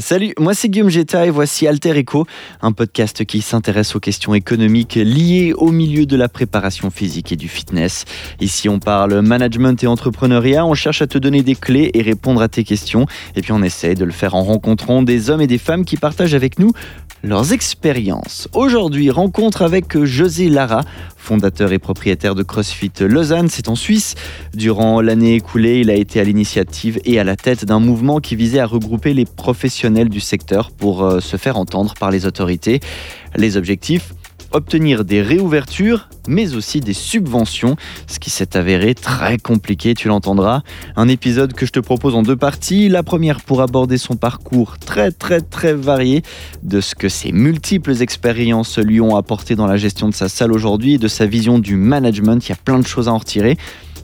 Salut, moi c'est Guillaume Jetta et voici Alter Echo, un podcast qui s'intéresse aux questions économiques liées au milieu de la préparation physique et du fitness. Ici on parle management et entrepreneuriat, on cherche à te donner des clés et répondre à tes questions, et puis on essaie de le faire en rencontrant des hommes et des femmes qui partagent avec nous leurs expériences. Aujourd'hui, rencontre avec José Lara, fondateur et propriétaire de CrossFit Lausanne, c'est en Suisse. Durant l'année écoulée, il a été à l'initiative et à la tête d'un mouvement qui visait à regrouper les professionnels du secteur pour euh, se faire entendre par les autorités. Les objectifs obtenir des réouvertures, mais aussi des subventions, ce qui s'est avéré très compliqué, tu l'entendras. Un épisode que je te propose en deux parties. La première pour aborder son parcours très très très varié, de ce que ses multiples expériences lui ont apporté dans la gestion de sa salle aujourd'hui et de sa vision du management. Il y a plein de choses à en retirer.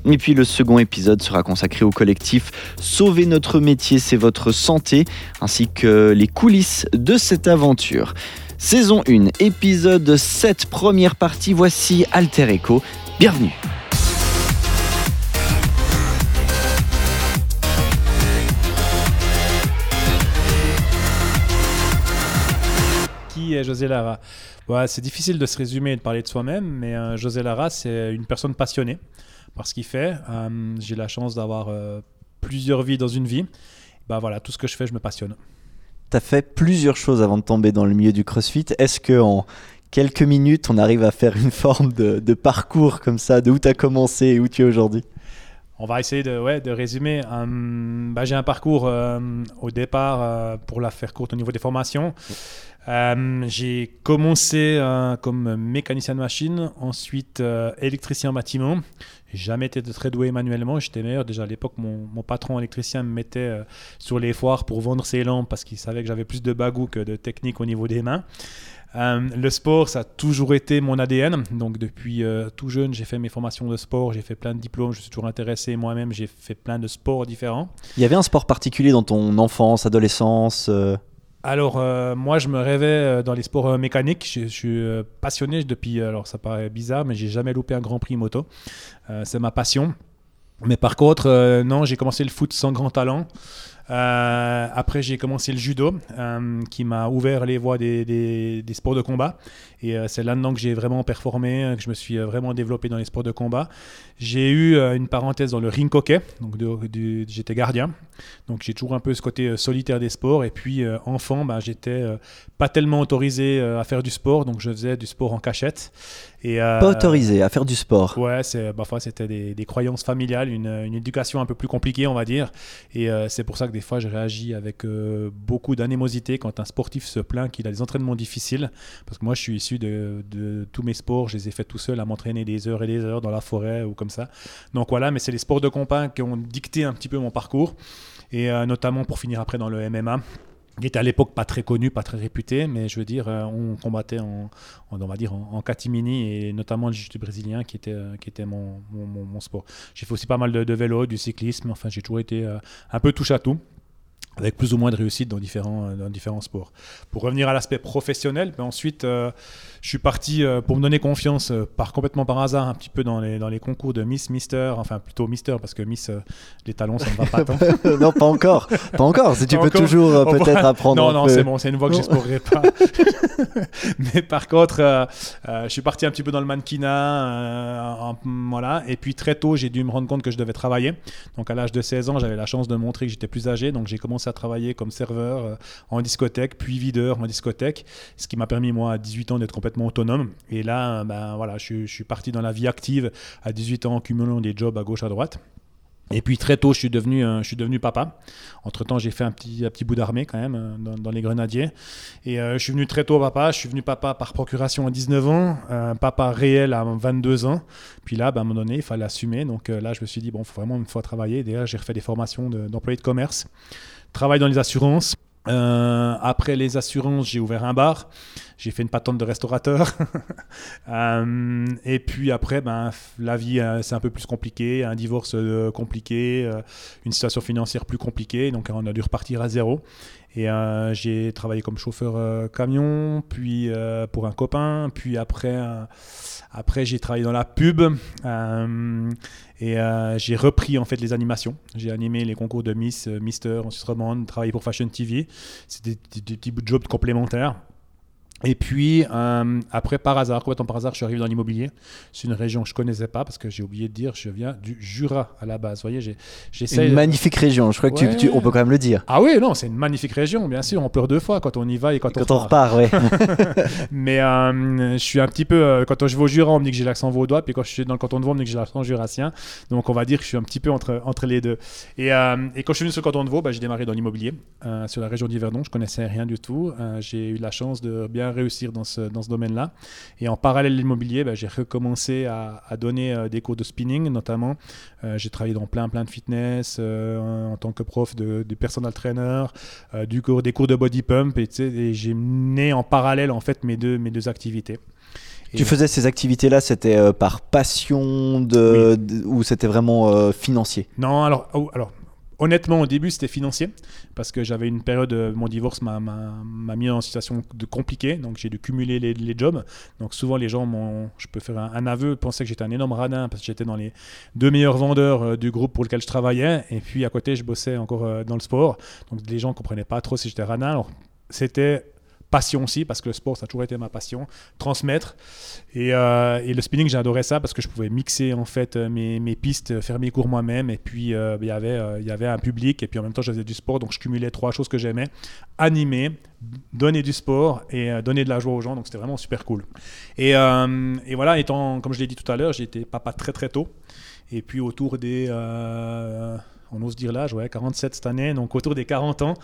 Et puis le second épisode sera consacré au collectif Sauver notre métier, c'est votre santé, ainsi que les coulisses de cette aventure. Saison 1, épisode 7, première partie, voici Alter Echo. Bienvenue Qui est José Lara? C'est difficile de se résumer et de parler de soi-même, mais euh, José Lara, c'est une personne passionnée par ce qu'il fait. Euh, j'ai la chance d'avoir euh, plusieurs vies dans une vie. Bah voilà, tout ce que je fais, je me passionne tu as fait plusieurs choses avant de tomber dans le milieu du CrossFit. Est-ce que en quelques minutes, on arrive à faire une forme de, parcours comme ça, de où tu as commencé et où tu es aujourd'hui? On va essayer de, ouais, de résumer. Hum, bah, j'ai un parcours euh, au départ, euh, pour la faire courte au niveau des formations. Hum, j'ai commencé euh, comme mécanicien de machine, ensuite électricien bâtiment. Jamais été très doué manuellement. J'étais meilleur. Déjà à l'époque, mon, mon, patron électricien me mettait euh, sur les foires pour vendre ses lampes parce qu'il savait que j'avais plus de bagou que de technique au niveau des mains. Euh, le sport, ça a toujours été mon ADN. Donc depuis euh, tout jeune, j'ai fait mes formations de sport, j'ai fait plein de diplômes, je suis toujours intéressé moi-même, j'ai fait plein de sports différents. Il y avait un sport particulier dans ton enfance, adolescence alors, euh, moi, je me rêvais euh, dans les sports euh, mécaniques. Je, suis passionné depuis, alors ça paraît bizarre, mais j'ai jamais loupé un grand prix moto. c'est ma passion. Mais par contre, non, j'ai commencé le foot sans grand talent. Après, j'ai commencé le judo, qui m'a ouvert les voies des, des, sports de combat. Et c'est là-dedans que j'ai vraiment performé, que je me suis vraiment développé dans les sports de combat. J'ai eu une parenthèse dans le ring hockey, donc j'étais gardien. Donc j'ai toujours un peu ce côté euh, solitaire des sports. Et puis euh, enfant, bah, j'étais euh, pas tellement autorisé à faire du sport, donc je faisais du sport en cachette. Et, pas autorisé à faire du sport. Ouais, c'est, parfois c'était des, croyances familiales, une, éducation un peu plus compliquée, on va dire. Et c'est pour ça que des fois je réagis avec beaucoup d'anémosité quand un sportif se plaint qu'il a des entraînements difficiles. Parce que moi je suis issu de, tous mes sports, je les ai fait tout seul à m'entraîner des heures et des heures dans la forêt ou comme ça. Donc voilà, mais c'est les sports de compas qui ont dicté un petit peu mon parcours et euh, notamment pour finir après dans le MMA qui était à l'époque pas très connu, pas très réputé, mais je veux dire, euh, on combattait en, on va dire en, catimini et notamment le jiu brésilien qui était, euh, qui était mon, sport. J'ai fait aussi pas mal de, vélo, du cyclisme, enfin j'ai toujours été un peu touche à tout avec plus ou moins de réussite dans différents, euh, dans différents sports. Pour revenir à l'aspect professionnel, ben ensuite, euh, je suis parti euh, pour me donner confiance, par complètement par hasard, un petit peu dans les, dans les concours de Miss Mister, enfin plutôt Mister, parce que Miss, les talons, ça ne va pas tant. non, pas encore, pas encore, si tu peux toujours peut-être apprendre. Non, non, c'est bon, c'est une voix que j'espérerai pas. Mais par contre, je suis parti un petit peu dans le mannequinat, voilà, et puis très tôt, j'ai dû me rendre compte que je devais travailler. Donc à l'âge de 16 ans, j'avais la chance de montrer que j'étais plus âgé, donc j'ai commencé à travailler comme serveur euh, en discothèque, puis videur en discothèque, ce qui m'a permis, moi, à 18 ans, d'être complètement autonome. Et là, ben, voilà, je, suis parti dans la vie active à 18 ans, cumulant des jobs à gauche, à droite. Et puis très tôt, je suis devenu, je suis devenu papa. Entre-temps, j'ai fait un petit, un petit bout d'armée quand même euh, dans, les grenadiers. Et euh, je suis venu très tôt papa. Je suis venu papa par procuration à 19 ans, un papa réel à 22 ans. Puis là, ben, à un moment donné, il fallait assumer. Donc là, je me suis dit, bon, il faut vraiment une fois travailler. D'ailleurs, j'ai refait des formations d'employé de, de commerce travaille dans les assurances. Euh, après les assurances, j'ai ouvert un bar. j'ai fait une patente de restaurateur. Euh, et puis après, ben, la vie, euh, c'est un peu plus compliqué, un divorce compliqué, une situation financière plus compliquée, donc on a dû repartir à zéro. Et j'ai travaillé comme chauffeur camion, puis pour un copain, puis après, après j'ai travaillé dans la pub. Et euh, j'ai repris en fait les animations. J'ai animé les concours de Miss, euh, Mister, ensuite Romande, travaillé pour Fashion TV. C'était des, des, petits jobs complémentaires. Et puis, euh, après, par hasard, complètement par hasard, je suis arrivé dans l'immobilier. C'est une région que je ne connaissais pas parce que j'ai oublié de dire, je viens du Jura à la base. Vous voyez, j'essaie. Une magnifique région, je crois que tu, on peut quand même le dire. Ah oui, non, c'est une magnifique région, bien sûr. On pleure deux fois quand on y va et quand, quand on, repart. oui. Mais euh, je suis un petit peu. Euh, quand je vais au Jura, on me dit que j'ai l'accent vaudois. Puis quand je suis dans le canton de Vaud, on me dit que j'ai l'accent jurassien. Donc on va dire que je suis un petit peu entre, entre les deux. Et, et quand je suis venu sur le canton de Vaud, bah, j'ai démarré dans l'immobilier, sur la région d'Yverdon. Je connaissais rien du tout. j'ai eu la chance de bien réussir dans ce dans ce domaine-là. Et en parallèle de l'immobilier, bah, j'ai recommencé à, donner euh, des cours de spinning, notamment. Euh, j'ai travaillé dans plein, plein de fitness euh, en tant que prof de, de personal trainer, du cours, des cours de body pump, et, et j'ai mené en parallèle en fait mes deux, mes deux activités. tu faisais ces activités-là, c'était par passion de, ou c'était vraiment financier? Non, alors, oh, alors honnêtement, au début, c'était financier parce que j'avais une période, euh, mon divorce m'a mis en situation de compliquée, donc j'ai dû cumuler les, jobs. Donc souvent, les gens m'ont, je peux faire un, aveu, pensaient que j'étais un énorme radin parce que j'étais dans les deux meilleurs vendeurs euh, du groupe pour lequel je travaillais, et puis à côté, je bossais encore euh, dans le sport. Donc les gens comprenaient pas trop si j'étais radin. Alors c'était passion aussi, parce que le sport, ça a toujours été ma passion, transmettre. Et, euh, et le spinning, j'adorais ça parce que je pouvais mixer en fait euh, mes, mes pistes, faire mes cours moi-même. Et puis, euh, il y avait, y avait un public. Et puis, en même temps, je faisais du sport. Donc, je cumulais trois choses que j'aimais animer, donner du sport et donner de la joie aux gens. Donc, c'était vraiment super cool. Et, et voilà, étant, comme je l'ai dit tout à l'heure, j'ai été papa très, très tôt. Et puis, autour des. on ose dire l'âge, ouais, 47 cette année. Donc, autour des 40 ans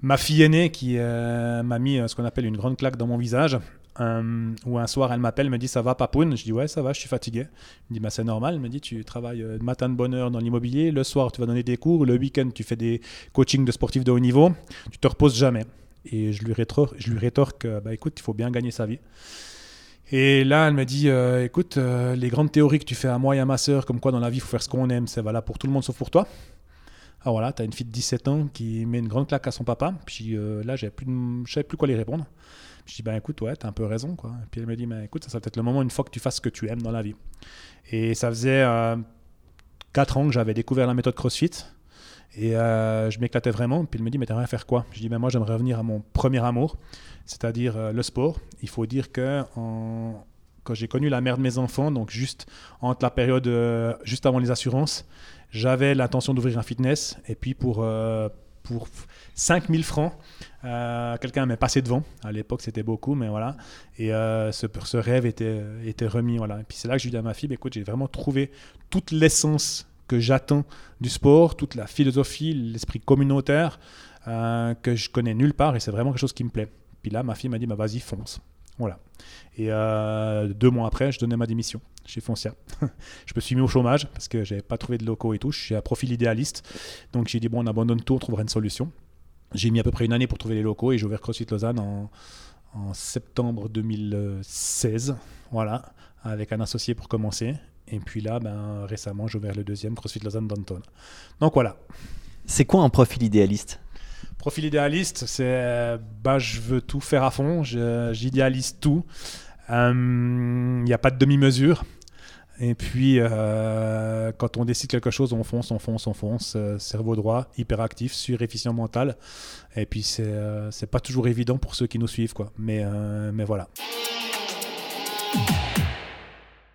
ma fille aînée qui euh, m'a mis euh, ce qu'on appelle une grande claque dans mon visage. Euh, où un soir elle m'appelle, me dit ça va papoun Je dis ouais ça va, je suis fatigué. Elle me dit bah, c'est normal. Elle me dit tu travailles le matin de bonne heure dans l'immobilier, le soir tu vas donner des cours, le week-end tu fais des coachings de sportifs de haut niveau, tu te reposes jamais. Et je lui, rétorque, je lui rétorque bah écoute il faut bien gagner sa vie. Et là, elle me dit, écoute, les grandes théories que tu fais à moi et à ma sœur, comme quoi dans la vie, il faut faire ce qu'on aime, c'est valable pour tout le monde sauf pour toi. Alors voilà, tu as une fille de 17 ans qui met une grande claque à son papa. Puis euh, là, plus je ne savais plus quoi lui répondre. je dis, ben écoute, ouais, t'as un peu raison. Quoi. puis elle me dit, ben écoute, ça serait peut-être le moment une fois que tu fasses ce que tu aimes dans la vie. Et ça faisait euh, 4 ans que j'avais découvert la méthode CrossFit. Et euh, je m'éclatais vraiment. Puis elle me dit, mais t'aimerais faire quoi? Je dis, ben moi, j'aimerais revenir à mon premier amour, c'est-à-dire euh, le sport. Il faut dire que quand j'ai connu la mère de mes enfants, donc juste entre la période, juste avant les assurances, j'avais l'intention d'ouvrir un fitness et puis pour, euh, pour 5000 francs, euh, quelqu'un m'est passé devant. À l'époque, c'était beaucoup, mais voilà. Et euh, ce, ce, rêve était, était remis. Voilà. Et puis c'est là que je dis à ma fille, bah, écoute, j'ai vraiment trouvé toute l'essence que j'attends du sport, toute la philosophie, l'esprit communautaire que je connais nulle part et c'est vraiment quelque chose qui me plaît. Puis là, ma fille m'a dit, bah, vas-y, fonce. Voilà. Et deux mois après, je donnais ma démission chez Foncia. je me suis mis au chômage parce que j'avais pas trouvé de locaux et tout. Je suis à profil idéaliste. Donc j'ai dit, bon, on abandonne tout, on trouvera une solution. J'ai mis à peu près une année pour trouver les locaux et j'ai ouvert CrossFit Lausanne en, en septembre 2016. Voilà, avec un associé pour commencer. Et puis là, ben, récemment, j'ai ouvert le deuxième CrossFit Lausanne Danton. Donc voilà. C'est quoi un profil idéaliste? Profil idéaliste, c'est bah, je veux tout faire à fond, j'idéalise tout. Il euh, n'y a pas de demi-mesure. Et puis, euh, quand on décide quelque chose, on fonce, on fonce, on fonce. Euh, cerveau droit, hyperactif, efficient mental. Et puis, c'est euh, pas toujours évident pour ceux qui nous suivent, quoi. Mais, mais voilà.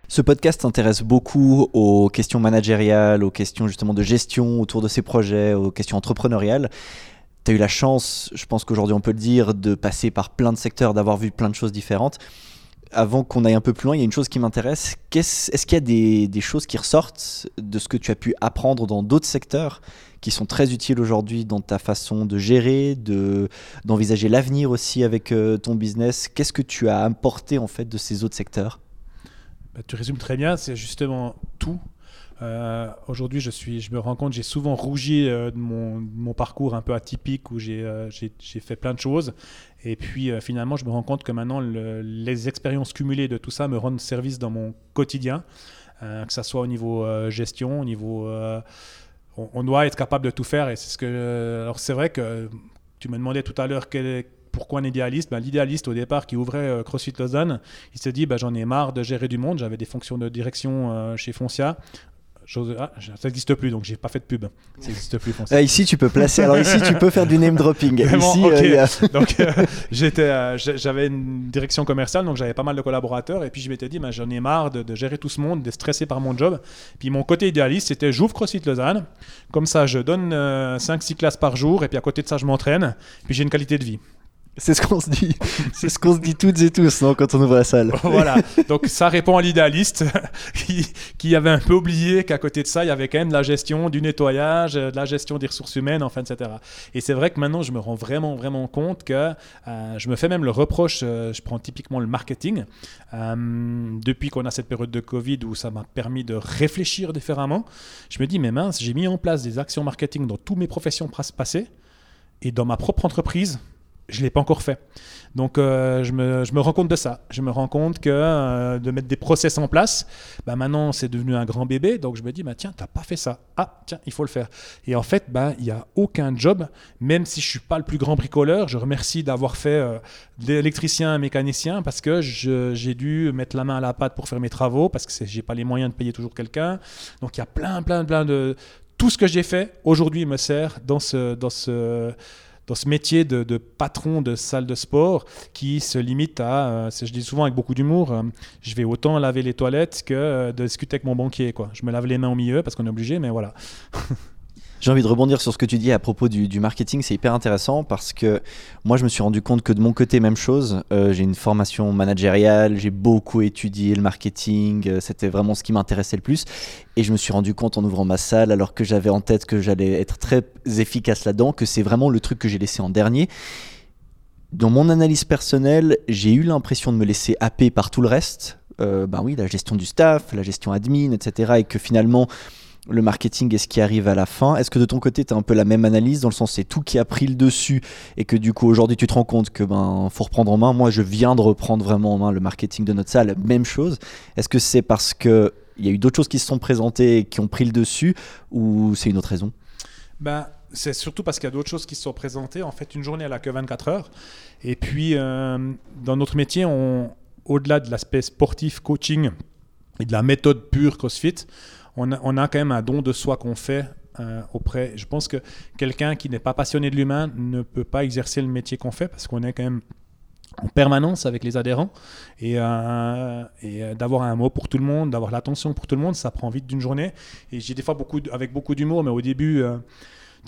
Ce podcast s'intéresse beaucoup aux questions managériales, aux questions justement de gestion autour de ces projets, aux questions entrepreneuriales. Tu as eu la chance, je pense qu'aujourd'hui on peut le dire, de passer par plein de secteurs, d'avoir vu plein de choses différentes avant qu'on aille un peu plus loin, il y a une chose qui m'intéresse. Est-ce qu'il y a des, choses qui ressortent de ce que tu as pu apprendre dans d'autres secteurs qui sont très utiles aujourd'hui dans ta façon de gérer, d'envisager l'avenir aussi avec euh, ton business? Qu'est-ce que tu as apporté en fait de ces autres secteurs? Bah, Tu résumes très bien, c'est justement tout. Euh, aujourd'hui, je, me rends compte, j'ai souvent rougi de mon, parcours un peu atypique où j'ai fait plein de choses. Et puis finalement, je me rends compte que maintenant, les expériences cumulées de tout ça me rendent service dans mon quotidien, que ce soit au niveau gestion, au niveau on, doit être capable de tout faire. Et c'est ce que. Alors, c'est vrai que tu me demandais tout à l'heure pourquoi un idéaliste? Ben, L'idéaliste, au départ, qui ouvrait euh, CrossFit Lausanne, il s'est dit ben, j'en ai marre de gérer du monde. J'avais des fonctions de direction euh, chez Foncia. Ah, ça n'existe plus, donc j'ai pas fait de pub. Ça n'existe plus. Ah, ici, tu peux placer. Alors ici, tu peux faire du name dropping. ici, euh, donc j'étais, j'avais une direction commerciale, donc j'avais pas mal de collaborateurs, et puis je m'étais dit, ben, j'en ai marre de, gérer tout ce monde, de stresser par mon job. Puis mon côté idéaliste, c'était j'ouvre CrossFit Lausanne, comme ça, je donne 5-6 classes par jour, et puis à côté de ça, je m'entraîne, puis j'ai une qualité de vie. C'est ce qu'on se dit. C'est ce qu'on se dit toutes et tous non, quand on ouvre la salle. voilà. Donc ça répond à l'idéaliste qui, avait un peu oublié qu'à côté de ça, il y avait quand même de la gestion du nettoyage, de la gestion des ressources humaines, enfin, etc. Et c'est vrai que maintenant, je me rends vraiment, vraiment compte que euh, je me fais même le reproche, euh, je prends typiquement le marketing, euh, depuis qu'on a cette période de Covid où ça m'a permis de réfléchir différemment, je me dis, mais mince, j'ai mis en place des actions marketing dans toutes mes professions passées et dans ma propre entreprise je ne l'ai pas encore fait. Donc euh, je, me, je, me, rends compte de ça. Je me rends compte que euh, de mettre des process en place, bah maintenant c'est devenu un grand bébé. Donc je me dis, bah, tiens, tu n'as pas fait ça. Ah, tiens, il faut le faire. Et en fait, bah, il n'y a aucun job, même si je ne suis pas le plus grand bricoleur, je remercie d'avoir fait euh, mécanicien parce que j'ai dû mettre la main à la pâte pour faire mes travaux, parce que je n'ai pas les moyens de payer toujours quelqu'un. Donc il y a plein, plein, plein de... Tout ce que j'ai fait aujourd'hui me sert dans ce... Dans ce dans ce métier de, patron de salle de sport qui se limite à, euh, je dis souvent avec beaucoup d'humour, euh, je vais autant laver les toilettes que euh, de discuter avec mon banquier. Quoi. Je me lave les mains au milieu parce qu'on est obligé, mais voilà. J'ai envie de rebondir sur ce que tu dis à propos du, marketing, c'est hyper intéressant parce que moi je me suis rendu compte que de mon côté, même chose, j'ai une formation managériale, j'ai beaucoup étudié le marketing, c'était vraiment ce qui m'intéressait le plus. Et je me suis rendu compte en ouvrant ma salle, alors que j'avais en tête que j'allais être très efficace là-dedans, que c'est vraiment le truc que j'ai laissé en dernier. Dans mon analyse personnelle, j'ai eu l'impression de me laisser happer par tout le reste. Euh, ben oui, la gestion du staff, la gestion admin, etc. Et que finalement, le marketing est ce qui arrive à la fin. Est-ce que de ton côté, tu as un peu la même analyse, dans le sens c'est tout qui a pris le dessus et que du coup aujourd'hui tu te rends compte que ben faut reprendre en main. Moi, je viens de reprendre vraiment en main le marketing de notre salle, même chose. Est-ce que c'est parce que il y a eu d'autres choses qui se sont présentées et qui ont pris le dessus ou c'est une autre raison? Ben, c'est surtout parce qu'il y a d'autres choses qui se sont présentées. En fait, une journée, elle a que 24 heures. Et puis, euh, dans notre métier, on, au-delà de l'aspect sportif, coaching et de la méthode pure CrossFit, on a, quand même un don de soi qu'on fait euh, auprès. Je pense que quelqu'un qui n'est pas passionné de l'humain ne peut pas exercer le métier qu'on fait parce qu'on est quand même en permanence avec les adhérents et, euh, euh, d'avoir un mot pour tout le monde, d'avoir l'attention pour tout le monde, ça prend vite d'une journée. Et j'ai des fois beaucoup, avec beaucoup d'humour, mais au début,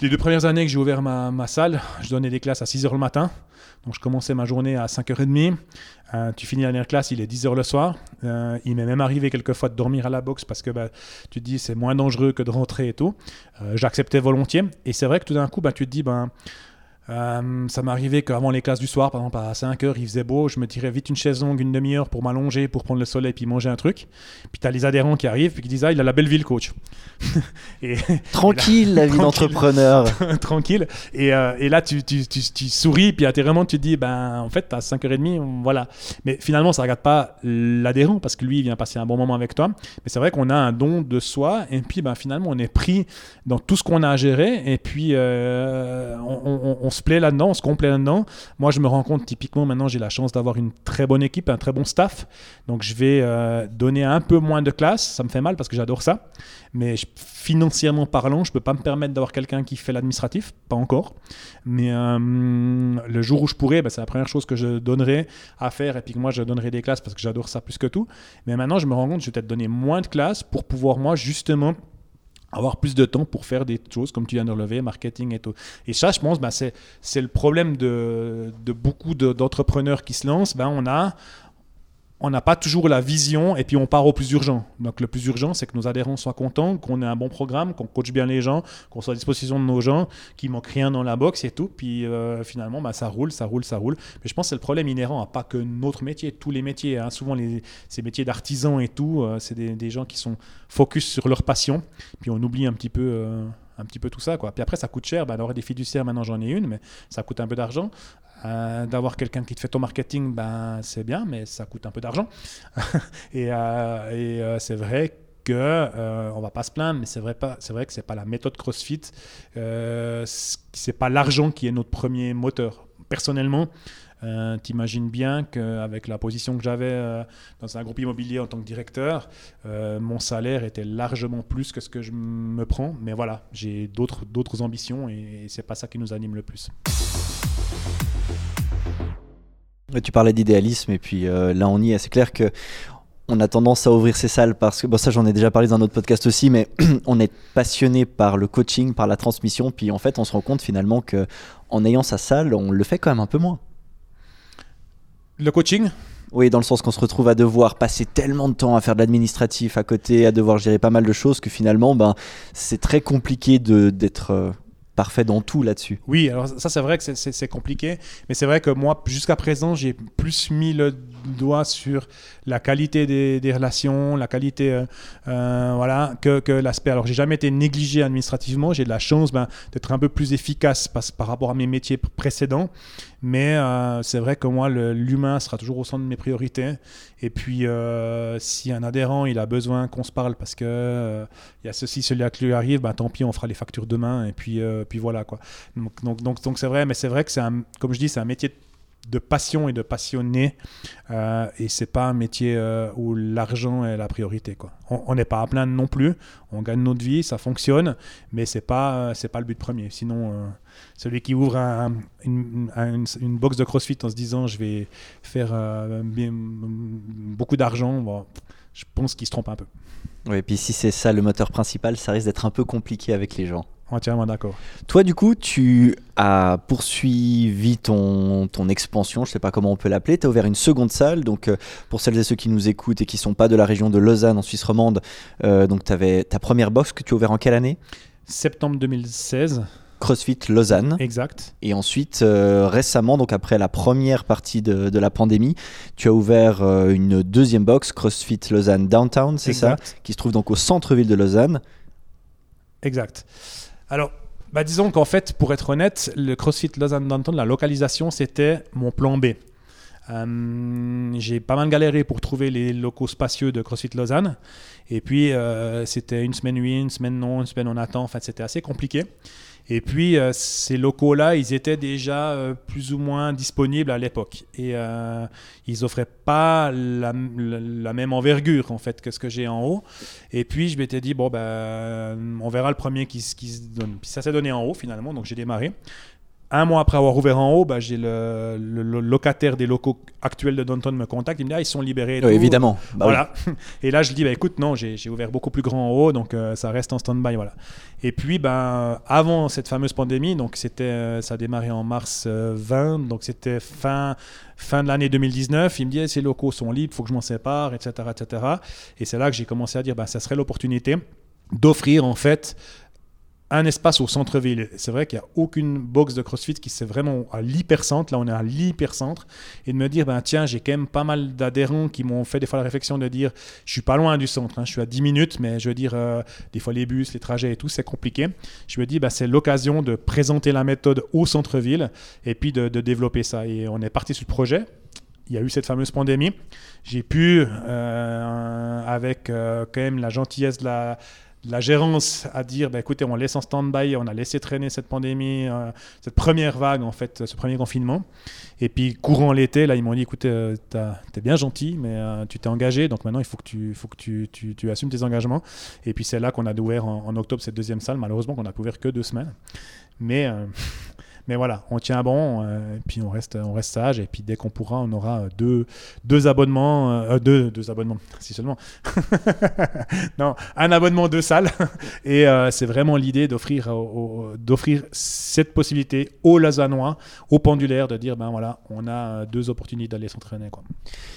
les deux premières années que j'ai ouvert ma, salle, je donnais des classes à 6h le matin. Donc je commençais ma journée à 5h30. tu finis la dernière classe, il est 10h le soir. il m'est même arrivé quelquefois de dormir à la boxe parce que bah, tu te dis c'est moins dangereux que de rentrer et tout. J'acceptais volontiers. Et c'est vrai que tout d'un coup, bah, tu te dis... Ben, euh, ça m'est arrivé qu'avant les classes du soir, par exemple à 5 heures, il faisait beau, je me tirais vite une chaise longue, une demi-heure pour m'allonger, pour prendre le soleil, puis manger un truc. Puis tu as les adhérents qui arrivent, puis qui disent Ah, il a la belle ville, coach. et, tranquille, la vie d'entrepreneur. tranquille. Et, euh, et là, tu, tu, tu, tu, souris, puis vraiment, tu te dis Ben, en fait, à 5h30, voilà. Mais finalement, ça ne regarde pas l'adhérent, parce que lui, il vient passer un bon moment avec toi. Mais c'est vrai qu'on a un don de soi, et puis ben, finalement, on est pris dans tout ce qu'on a à gérer, et puis euh, on, on se plaît là-dedans, on se complaît là-dedans. Moi, je me rends compte, typiquement, maintenant, j'ai la chance d'avoir une très bonne équipe, un très bon staff. Donc, je vais euh, donner un peu moins de classe. Ça me fait mal parce que j'adore ça. Mais financièrement parlant, je ne peux pas me permettre d'avoir quelqu'un qui fait l'administratif. Pas encore. Mais euh, le jour où je pourrais, bah, c'est la première chose que je donnerai à faire. Et puis que moi, je donnerai des classes parce que j'adore ça plus que tout. Mais maintenant, je me rends compte je vais peut-être donner moins de classes pour pouvoir, moi, justement, avoir plus de temps pour faire des choses comme tu viens de relever, marketing et tout. Et ça, je pense, ben, c'est le problème de, de beaucoup d'entrepreneurs qui se lancent. Ben, on a on n'a pas toujours la vision et puis on part au plus urgent. Donc le plus urgent, c'est que nos adhérents soient contents, qu'on ait un bon programme, qu'on coach bien les gens, qu'on soit à disposition de nos gens, qu'il manque rien dans la box et tout. Puis euh, finalement, bah, ça roule, ça roule, ça roule. Mais je pense que c'est le problème inhérent à pas que notre métier, tous les métiers. Hein. Souvent, ces métiers d'artisans et tout, euh, c'est des, gens qui sont focus sur leur passion. Puis on oublie un petit peu... Euh, un petit peu tout ça. Puis après ça coûte cher, bah, d'avoir des fiduciaires maintenant j'en ai une, mais ça coûte un peu d'argent. Euh, d'avoir quelqu'un qui te fait ton marketing, ben, c'est bien, mais ça coûte un peu d'argent. et, euh, euh, c'est vrai que on va pas se plaindre, mais c'est vrai pas, c'est vrai que c'est pas la méthode CrossFit, c'est pas l'argent qui est notre premier moteur. Personnellement, euh, T'imagines bien qu'avec la position que j'avais dans un groupe immobilier en tant que directeur, mon salaire était largement plus que ce que je me prends. Mais voilà, j'ai d'autres, d'autres ambitions et, et c'est pas ça qui nous anime le plus. Tu parlais d'idéalisme et puis euh, là on y est. C'est clair que on a tendance à ouvrir ces salles parce que bon ça j'en ai déjà parlé dans un autre podcast aussi, mais on est passionné par le coaching, par la transmission, puis en fait on se rend compte finalement que en ayant sa salle, on le fait quand même un peu moins. Le coaching? Oui, dans le sens qu'on se retrouve à devoir passer tellement de temps à faire de l'administratif à côté, à devoir gérer pas mal de choses que finalement, ben, c'est très compliqué d'être euh, parfait dans tout là-dessus. Oui, alors ça c'est vrai que c'est compliqué, mais c'est vrai que moi jusqu'à présent j'ai plus mis le doigt sur la qualité des, relations, la qualité, euh, euh, voilà, que, l'aspect. Alors j'ai jamais été négligé administrativement, j'ai de la chance ben, d'être un peu plus efficace par, rapport à mes métiers précédents, mais euh, c'est vrai que moi l'humain sera toujours au centre de mes priorités. Et puis si un adhérent il a besoin qu'on se parle parce que il y a ceci, cela qui lui arrive, ben, tant pis, on fera les factures demain et puis puis voilà quoi. Donc donc donc c'est vrai, mais c'est vrai que c'est comme je dis, c'est un métier de passion et de passionné euh, et c'est pas un métier euh, où l'argent est la priorité quoi. On n'est pas à plaindre non plus, on gagne notre vie, ça fonctionne, mais c'est pas c'est pas le but premier. Sinon euh, celui qui ouvre une, box de CrossFit en se disant je vais faire beaucoup d'argent, bon, je pense qu'il se trompe un peu. Oui, et puis si c'est ça le moteur principal, ça risque d'être un peu compliqué avec les gens. Entièrement d'accord. Toi, du coup, tu as poursuivi ton, ton expansion, je ne sais pas comment on peut l'appeler. Tu as ouvert une seconde salle. Donc, euh, pour celles et ceux qui nous écoutent et qui ne sont pas de la région de Lausanne, en Suisse romande, euh, donc tu avais ta première box que tu as ouvert en quelle année? Septembre 2016. CrossFit Lausanne. Exact. Et ensuite, euh, récemment, donc après la première partie de, de la pandémie, tu as ouvert une deuxième box, CrossFit Lausanne Downtown, c'est ça? Qui se trouve donc au centre-ville de Lausanne. Exact. Alors, bah disons qu'en fait, pour être honnête, le CrossFit Lausanne Danton, la localisation, c'était mon plan B. Euh, j'ai pas mal galéré pour trouver les locaux spacieux de CrossFit Lausanne. Et puis, euh, c'était une semaine oui, une semaine non, une semaine on attend. En fait, c'était assez compliqué. Et puis, euh, ces locaux-là, ils étaient déjà euh, plus ou moins disponibles à l'époque. Et euh, ils offraient pas la, même envergure, en fait, que ce que j'ai en haut. Et puis, je m'étais dit, bon, ben, on verra le premier qui, qui se donne. Puis ça s'est donné en haut, finalement. Donc, j'ai démarré un mois après avoir ouvert en haut, bah, j'ai le, locataire des locaux actuels de Downton me contacte. Il me dit ah, ils sont libérés. évidemment. Bah voilà. Et là, je dis bah, écoute, non, j'ai ouvert beaucoup plus grand en haut, donc euh, ça reste en stand-by. Voilà. Et puis, ben, avant cette fameuse pandémie, donc c'était, euh, ça a démarré en mars 20, euh, donc c'était fin, fin de l'année 2019. Il me dit eh, ces locaux sont libres, il faut que je m'en sépare, etc. etc. Et c'est là que j'ai commencé à dire bah, ça serait l'opportunité d'offrir en fait un espace au centre-ville. C'est vrai qu'il n'y a aucune box de CrossFit qui c'est vraiment à l'hypercentre. Là, on est à l'hypercentre. Et de me dire, ben, tiens, j'ai quand même pas mal d'adhérents qui m'ont fait des fois la réflexion de dire, je suis pas loin du centre, hein, je suis à 10 minutes, mais je veux dire, euh, des fois les bus, les trajets et tout, c'est compliqué. Je me dis, ben, c'est l'occasion de présenter la méthode au centre-ville et puis de, développer ça. Et on est parti sur le projet il y a eu cette fameuse pandémie. J'ai pu, euh, avec euh, quand même la gentillesse de la, la gérance à dire bah, écoutez, on laisse en stand-by, on a laissé traîner cette pandémie, euh, cette première vague, en fait, ce premier confinement. Et puis, courant l'été, là, ils m'ont dit écoutez, euh, t'es bien gentil, mais euh, tu t'es engagé, donc maintenant, il faut que tu, assumes tes engagements. Et puis, c'est là qu'on a ouvert en, octobre cette deuxième salle. Malheureusement, qu'on pu ouvrir que deux semaines. Mais Mais voilà, on tient bon, et puis on reste, on reste sage. Et puis dès qu'on pourra, on aura deux, deux abonnements, deux, deux abonnements, si seulement. non, un abonnement, deux salles. et c'est vraiment l'idée d'offrir, d'offrir cette possibilité aux Lausannois, aux pendulaires, de dire ben voilà, on a deux opportunités d'aller s'entraîner.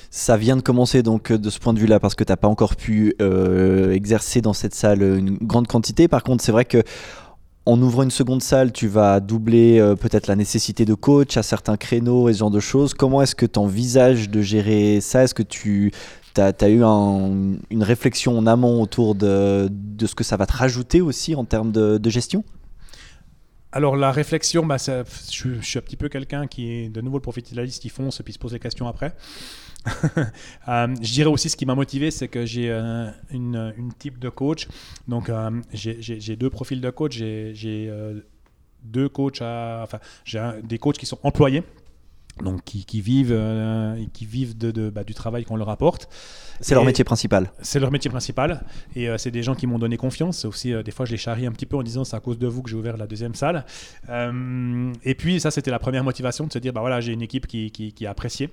Ça vient de commencer donc de ce point de vue-là parce que tu n'as pas encore pu exercer dans cette salle une grande quantité. Par contre, c'est vrai que en ouvrant une seconde salle, tu vas doubler euh, peut-être la nécessité de coach à certains créneaux et ce genre de choses. Comment est-ce que tu envisages de gérer ça? Est-ce que tu as, eu une réflexion en amont autour de, ce que ça va te rajouter aussi en termes de, gestion? Alors la réflexion, bah, je, suis un petit peu quelqu'un qui est de nouveau le professionnaliste qui fonce et puis se pose des questions après. Euh, je dirais aussi ce qui m'a motivé, c'est que j'ai euh, une, type de coach. Donc, euh, j'ai deux profils de coach. J'ai deux coachs, enfin, j'ai des coachs qui sont employés, donc qui, qui vivent, qui vivent de, de bah, du travail qu'on leur apporte. C'est leur métier principal. C'est leur métier principal. Et euh, c'est des gens qui m'ont donné confiance. Aussi, euh, des fois, je les charrie un petit peu en disant c'est à cause de vous que j'ai ouvert la deuxième salle. Euh, et puis, ça, c'était la première motivation de se dire bah voilà, j'ai une équipe qui, qui, qui est appréciée.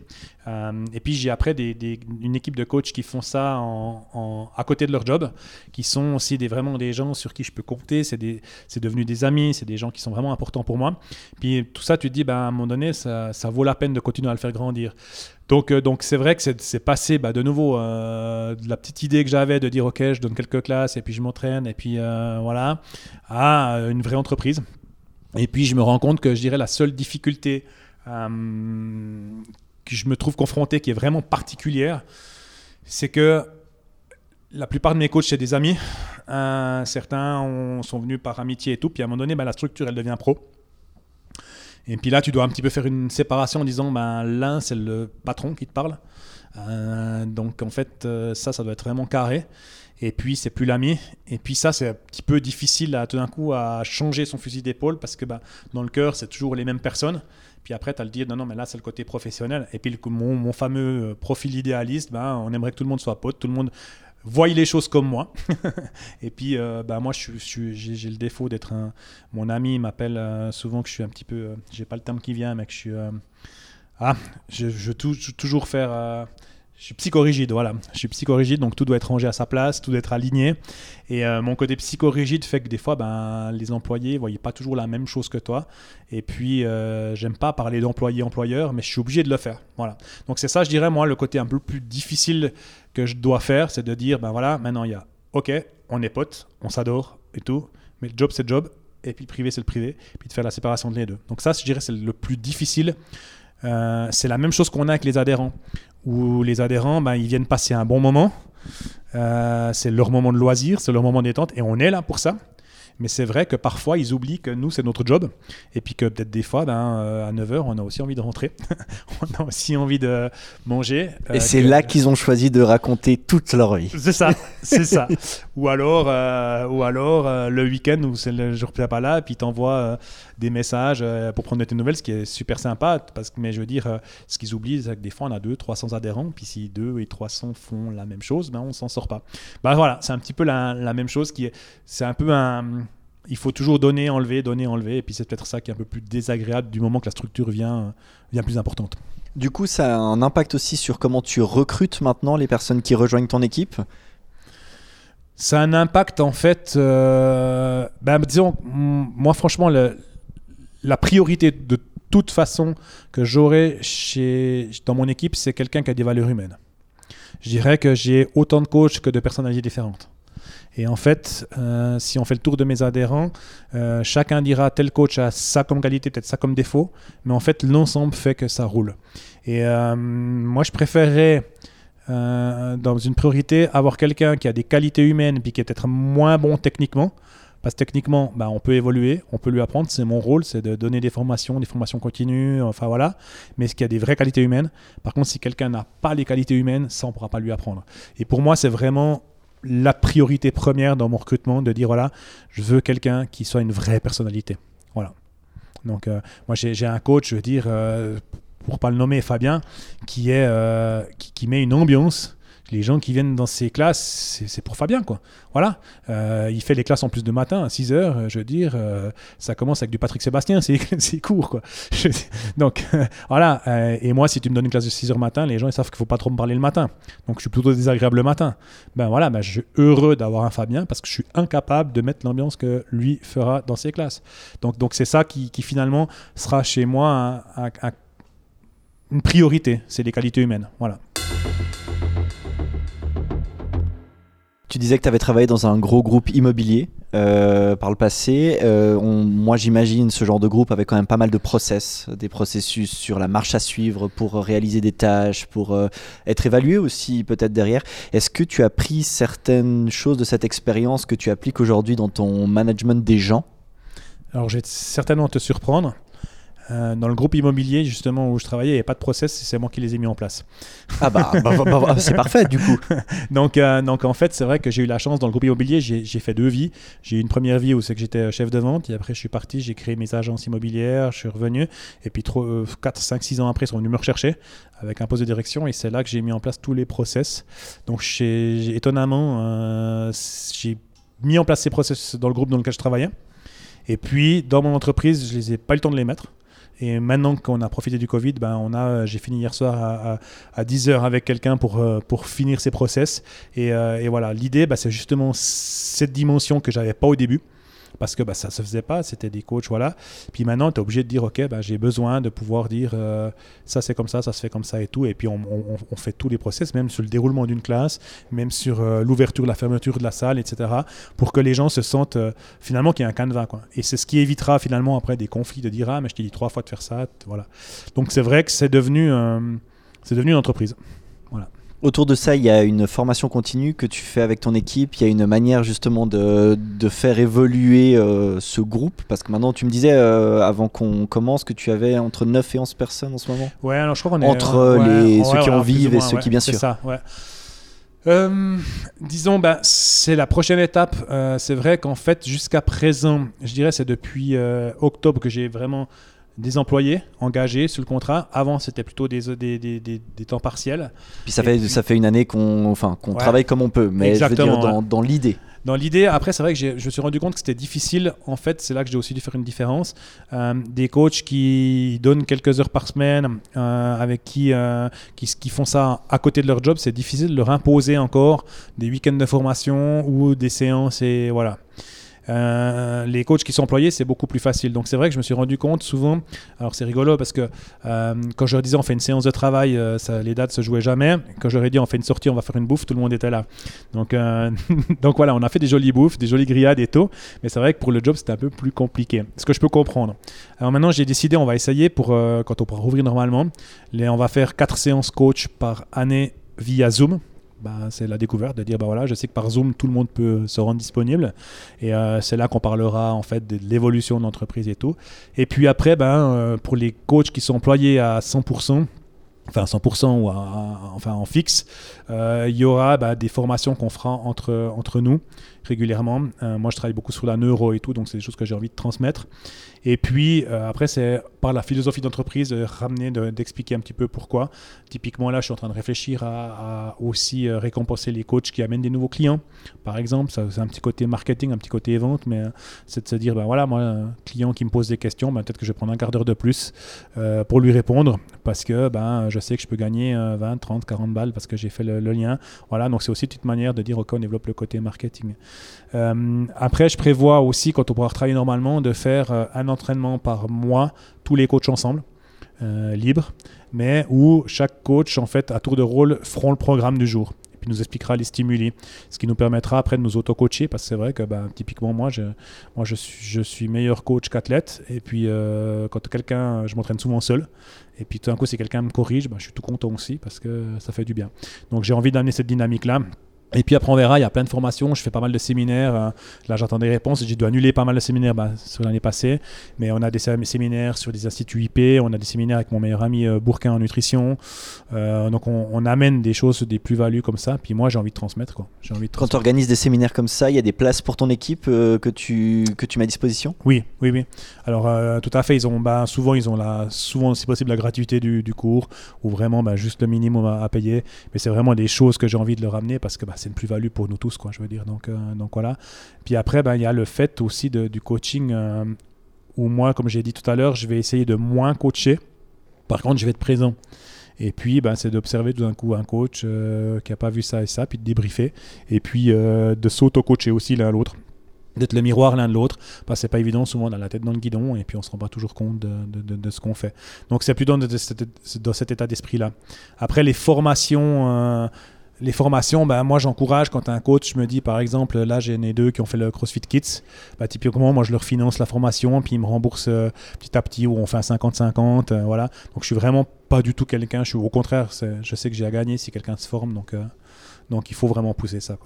et puis, j'ai après des, une équipe de coachs qui font ça en, à côté de leur job, qui sont aussi des, vraiment des gens sur qui je peux compter. C'est devenu des amis, c'est des gens qui sont vraiment importants pour moi. Puis, tout ça, tu te dis bah, à un moment donné, ça, ça vaut la peine de continuer à le faire grandir. Donc, euh, donc c'est vrai que c'est passé bah, de nouveau euh, de la petite idée que j'avais de dire ok, je donne quelques classes et puis je m'entraîne et puis euh, voilà, à une vraie entreprise. Et puis je me rends compte que je dirais la seule difficulté que je me trouve confronté, qui est vraiment particulière, c'est que la plupart de mes coachs, c'est des amis. certains sont venus par amitié et tout. Puis à un moment donné, bah, la structure, elle devient pro. Et puis là, tu dois un petit peu faire une séparation en disant, ben, l'un, c'est le patron qui te parle. Euh, donc en fait, euh, ça, ça doit être vraiment carré. Et puis, c'est plus l'ami. Et puis ça, c'est un petit peu difficile à, tout d'un coup à changer son fusil d'épaule parce que ben, dans le cœur, c'est toujours les mêmes personnes. Puis après, tu as le dire, non, non, mais là, c'est le côté professionnel. Et puis, mon, mon fameux profil idéaliste, ben, on aimerait que tout le monde soit pote, tout le monde voyez les choses comme moi. et puis, euh, bah, moi, j'ai le défaut d'être un. Mon ami m'appelle euh, souvent que je suis un petit peu. Euh, j'ai pas le terme qui vient, mais que je suis. ah, je, veux toujours faire je suis psychorigide, voilà. Je suis psychorigide, donc tout doit être rangé à sa place, tout doit être aligné. Et euh, mon côté psychorigide fait que des fois, ben, les employés ne voyaient pas toujours la même chose que toi. Et puis, euh, j'aime pas parler d'employé-employeur, mais je suis obligé de le faire. Voilà. Donc c'est ça, je dirais, moi, le côté un peu plus difficile que je dois faire, c'est de dire, ben voilà, maintenant il y a, ok, on est potes, on s'adore et tout, mais le job, c'est le job, et puis le privé, c'est le privé, puis de faire la séparation de les deux. Donc ça, je dirais, c'est le plus difficile. Euh, c'est la même chose qu'on a avec les adhérents où les adhérents, ben, ils viennent passer un bon moment. Euh, c'est leur moment de loisir, c'est leur moment de détente, et on est là pour ça. Mais c'est vrai que parfois, ils oublient que nous, c'est notre job. Et puis que peut-être des fois, ben, euh, à 9h, on a aussi envie de rentrer. on a aussi envie de manger. Euh, et c'est là qu'ils ont choisi de raconter toute leur vie. C'est ça, c'est ça. Ou alors, euh, ou alors le week-end où c'est le jour pas là, et puis t'envoies des messages pour prendre tes nouvelles, ce qui est super sympa. Parce que, mais je veux dire, ce qu'ils oublient, c'est que des fois, on a 200, 300 adhérents. Puis si 2 et 300 font la même chose, ben, on s'en sort pas. Ben voilà, c'est un petit peu la, la même chose. qui est, C'est un peu un il faut toujours donner, enlever, donner, enlever. Et puis c'est peut-être ça qui est un peu plus désagréable du moment que la structure vient, vient plus importante. Du coup, ça a un impact aussi sur comment tu recrutes maintenant les personnes qui rejoignent ton équipe? Ça a un impact en fait. Euh, ben, disons, moi franchement, la priorité de toute façon que j'aurai dans mon équipe, c'est quelqu'un qui a des valeurs humaines. Je dirais que j'ai autant de coachs que de personnalités différentes. Et en fait, euh, si on fait le tour de mes adhérents, euh, chacun dira tel coach a ça comme qualité, peut-être ça comme défaut, mais en fait, l'ensemble fait que ça roule. Et euh, moi, je préférerais, dans une priorité, avoir quelqu'un qui a des qualités humaines, puis qui est peut-être moins bon techniquement. Parce que techniquement, bah, on peut évoluer, on peut lui apprendre. C'est mon rôle, c'est de donner des formations, des formations continues, enfin voilà. Mais ce qui a des vraies qualités humaines? Par contre, si quelqu'un n'a pas les qualités humaines, ça, on ne pourra pas lui apprendre. Et pour moi, c'est vraiment la priorité première dans mon recrutement de dire voilà, je veux quelqu'un qui soit une vraie personnalité. Voilà. Donc, euh, moi, j'ai un coach, je veux dire, euh, pour pas le nommer, Fabien, qui, est, euh, qui, met une ambiance les gens qui viennent dans ces classes, c'est pour Fabien, quoi. Voilà. Euh, il fait les classes en plus de matin à 6 heures. Euh, je veux dire, euh, ça commence avec du Patrick Sébastien, c'est court, quoi. donc, voilà. et moi, si tu me donnes une classe de 6 heures matin, les gens, ils savent qu'il faut pas trop me parler le matin. Donc, je suis plutôt désagréable le matin. Ben voilà, ben, je suis heureux d'avoir un Fabien parce que je suis incapable de mettre l'ambiance que lui fera dans ses classes. Donc, donc c'est ça qui, finalement sera chez moi une priorité, c'est les qualités humaines. Voilà. Tu disais que tu avais travaillé dans un gros groupe immobilier euh, par le passé. Euh, moi, j'imagine ce genre de groupe avec quand même pas mal de process, des processus sur la marche à suivre pour réaliser des tâches, pour euh, être évalué aussi peut-être derrière. Est-ce que tu as pris certaines choses de cette expérience que tu appliques aujourd'hui dans ton management des gens? Alors, je vais certainement te surprendre. Euh, dans le groupe immobilier justement où je travaillais, il n'y avait pas de process, c'est moi qui les ai mis en place. Ah bah, bah, bah, bah c'est parfait du coup. donc, euh, donc en fait, c'est vrai que j'ai eu la chance dans le groupe immobilier, j'ai fait deux vies. J'ai eu une première vie où c'est que j'étais chef de vente, et après je suis parti, j'ai créé mes agences immobilières, je suis revenu, et puis 4, 5, 6 ans après, ils sont venus me rechercher avec un poste de direction, et c'est là que j'ai mis en place tous les process. Donc étonnamment, euh, j'ai mis en place ces process dans le groupe dans lequel je travaillais. Et puis, dans mon entreprise, je les ai pas eu le temps de les mettre. Et maintenant qu'on a profité du Covid, ben on a, j'ai fini hier soir à, à, 10h avec quelqu'un pour, euh, pour finir ces process. Et, euh, et voilà, l'idée, ben, c'est justement cette dimension que j'avais pas au début parce que bah, ça ne se faisait pas, c'était des coachs, voilà. Puis maintenant, tu es obligé de dire, OK, bah, j'ai besoin de pouvoir dire, euh, ça c'est comme ça, ça se fait comme ça et tout. Et puis on, fait tous les process, même sur le déroulement d'une classe, même sur euh, l'ouverture, la fermeture de la salle, etc., pour que les gens se sentent euh, finalement qu'il y a un canevas. Quoi. Et c'est ce qui évitera finalement après des conflits de dire, ah, mais je t'ai dit trois fois de faire ça, voilà. Donc c'est vrai que c'est devenu, c'est devenu une entreprise. Autour de ça, il y a une formation continue que tu fais avec ton équipe. Il y a une manière justement de, de faire évoluer euh, ce groupe. Parce que maintenant, tu me disais euh, avant qu'on commence que tu avais entre 9 et 11 personnes en ce moment. Ouais, alors je crois qu'on est. Entre les, ceux qui en vivent et ceux qui, bien sûr. C'est ça, ouais. Euh, disons, bah, c'est la prochaine étape. c'est vrai qu'en fait, jusqu'à présent, je dirais, c'est depuis octobre que j'ai vraiment des employés engagés sur le contrat. Avant, c'était plutôt des, des, des, des, temps partiels. Puis ça, fait, ça fait une année qu'on enfin, qu'on travaille comme on peut, mais je veux dire dans, dans l'idée. Dans l'idée, après, c'est vrai que je me suis rendu compte que c'était difficile. En fait, c'est là que j'ai aussi dû faire une différence. Euh, des coachs qui donnent quelques heures par semaine, euh, avec qui, euh, qui, qui, font ça à côté de leur job, c'est difficile de leur imposer encore des week-ends de formation ou des séances et voilà. Euh, les coachs qui sont employés, c'est beaucoup plus facile. Donc c'est vrai que je me suis rendu compte souvent, alors c'est rigolo parce que euh, quand je leur disais on fait une séance de travail, euh, ça, les dates se jouaient jamais. Quand j'aurais dit on fait une sortie, on va faire une bouffe, tout le monde était là. Donc, voilà, on a fait des jolies bouffes, des jolies grillades et tout. Mais c'est vrai que pour le job, c'était un peu plus compliqué. Ce que je peux comprendre. Alors maintenant, j'ai décidé, on va essayer pour quand on pourra rouvrir normalement, on va faire 4 séances coach par année via Zoom. Bah, c'est la découverte de dire bah voilà je sais que par Zoom tout le monde peut se rendre disponible. Et euh, c'est là qu'on parlera en fait de l'évolution de l'entreprise et tout. Et puis après ben euh, pour les coachs qui sont employés à 100% enfin 100% ou enfin en fixe euh, il y aura bah, des formations qu'on fera entre, entre nous régulièrement moi je travaille beaucoup sur la neuro et tout donc c'est des choses que j'ai envie de transmettre et puis euh, après, c'est par la philosophie d'entreprise de ramener, d'expliquer un petit peu pourquoi. Typiquement, là, je suis en train de réfléchir à, aussi euh, récompenser les coachs qui amènent des nouveaux clients. Par exemple, c'est un petit côté marketing, un petit côté vente, mais euh, c'est de se dire, ben voilà, moi, un client qui me pose des questions, ben, peut-être que je vais prendre un quart d'heure de plus pour lui répondre parce que ben, je sais que je peux gagner 20, 30, 40 balles parce que j'ai fait le, lien. Voilà, donc c'est aussi une petite manière de dire, OK, on développe le côté marketing. Après, je prévois aussi, quand on pourra travailler normalement, de faire un entraînement par mois, tous les coachs ensemble, euh, libres, mais où chaque coach, en fait, à tour de rôle, feront le programme du jour et puis nous expliquera les stimuli, ce qui nous permettra après de nous auto-coacher, parce que c'est vrai que bah, typiquement, moi, je, moi je suis meilleur coach qu'athlète, et puis euh, quand quelqu'un, je m'entraîne souvent seul, et puis tout d'un coup, si quelqu'un me corrige, bah, je suis tout content aussi, parce que ça fait du bien. Donc j'ai envie d'amener cette dynamique-là Et puis après, on verra, il y a plein de formations. Je fais pas mal de séminaires. euh, Là, j'attends des réponses. J'ai dû annuler pas mal de séminaires bah, sur l'année passée. Mais on a des sé- séminaires sur des instituts IP. On a des séminaires avec mon meilleur ami euh, Bourquin en nutrition. Euh, donc, on, on amène des choses, des plus-values comme ça. Puis moi, j'ai envie de transmettre. Quoi. J'ai envie de Quand tu organises des séminaires comme ça, il y a des places pour ton équipe euh, que, tu, que tu mets à disposition? Oui, oui, oui. Alors, euh, tout à fait. Ils ont, bah, souvent, ils ont la, souvent, si possible, la gratuité du, du cours ou vraiment bah, juste le minimum à, à payer. Mais c'est vraiment des choses que j'ai envie de leur amener parce que bah, c'est une plus-value pour nous tous, quoi, je veux dire. Donc, euh, donc voilà. Puis après, bah, il y a le fait aussi de- du coaching euh, où moi, comme j'ai dit tout à l'heure, je vais essayer de moins coacher. Par contre, je vais être présent. Et puis, ben, c'est d'observer tout d'un coup un coach euh, qui n'a pas vu ça et ça, puis de débriefer. Et puis, de s'auto-coacher aussi l'un l'autre. D'être le miroir l'un de l'autre. Parce que c'est pas évident, souvent on a la tête dans le guidon et puis on se rend pas toujours compte de, de- ce qu'on fait. Donc c'est plutôt dans, dans cet état d'esprit-là. Après, les formations, les formations, ben, moi j'encourage quand un coach me dit, par exemple, là j'ai né deux qui ont fait le CrossFit Kids, bah, typiquement moi je leur finance la formation, puis ils me remboursent euh, petit à petit, ou on fait un 50-50, euh, voilà. Donc je suis vraiment pas du tout quelqu'un, je suis au contraire, je sais que j'ai à gagner si quelqu'un se forme, donc, euh, donc il faut vraiment pousser ça.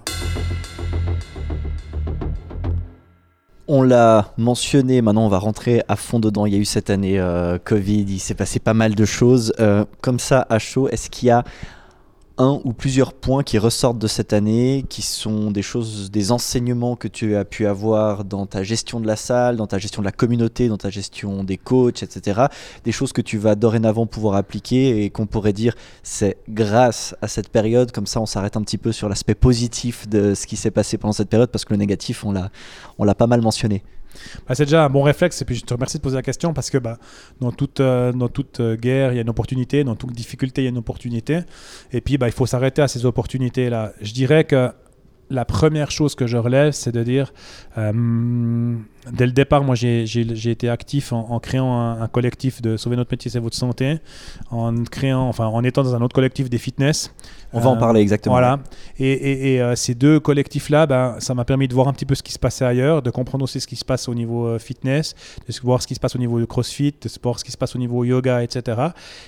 On l'a mentionné, maintenant on va rentrer à fond dedans. Il y a eu cette année Covid, il s'est passé pas mal de choses. Comme ça, à chaud, est-ce qu'il y a un ou plusieurs points qui ressortent de cette année, qui sont des choses, des enseignements que tu as pu avoir dans ta gestion de la salle, dans ta gestion de la communauté, dans ta gestion des coachs, etc. Des choses que tu vas dorénavant pouvoir appliquer et qu'on pourrait dire c'est grâce à cette période, comme ça on s'arrête un petit peu sur l'aspect positif de ce qui s'est passé pendant cette période, parce que le négatif, on l'a, on l'a pas mal mentionné. Bah, c'est déjà un bon réflexe et puis je te remercie de poser la question parce que bah, dans toute, euh, dans toute euh, guerre, il y a une opportunité, dans toute difficulté, il y a une opportunité. Et puis bah, il faut s'arrêter à ces opportunités-là. Je dirais que la première chose que je relève, c'est de dire, euh, dès le départ, moi j'ai été actif en, en créant un, un collectif de Sauver notre métier, c'est votre santé, en créant, enfin en étant dans un autre collectif des fitness. On va en Euh, parler exactement. Voilà. Et, et- et, euh, ces deux collectifs-là, ben, ça m'a permis de voir un petit peu ce qui se passait ailleurs, de comprendre aussi ce qui se passe au niveau fitness, de voir ce qui se passe au niveau du crossfit, de voir ce qui se passe au niveau yoga, etc.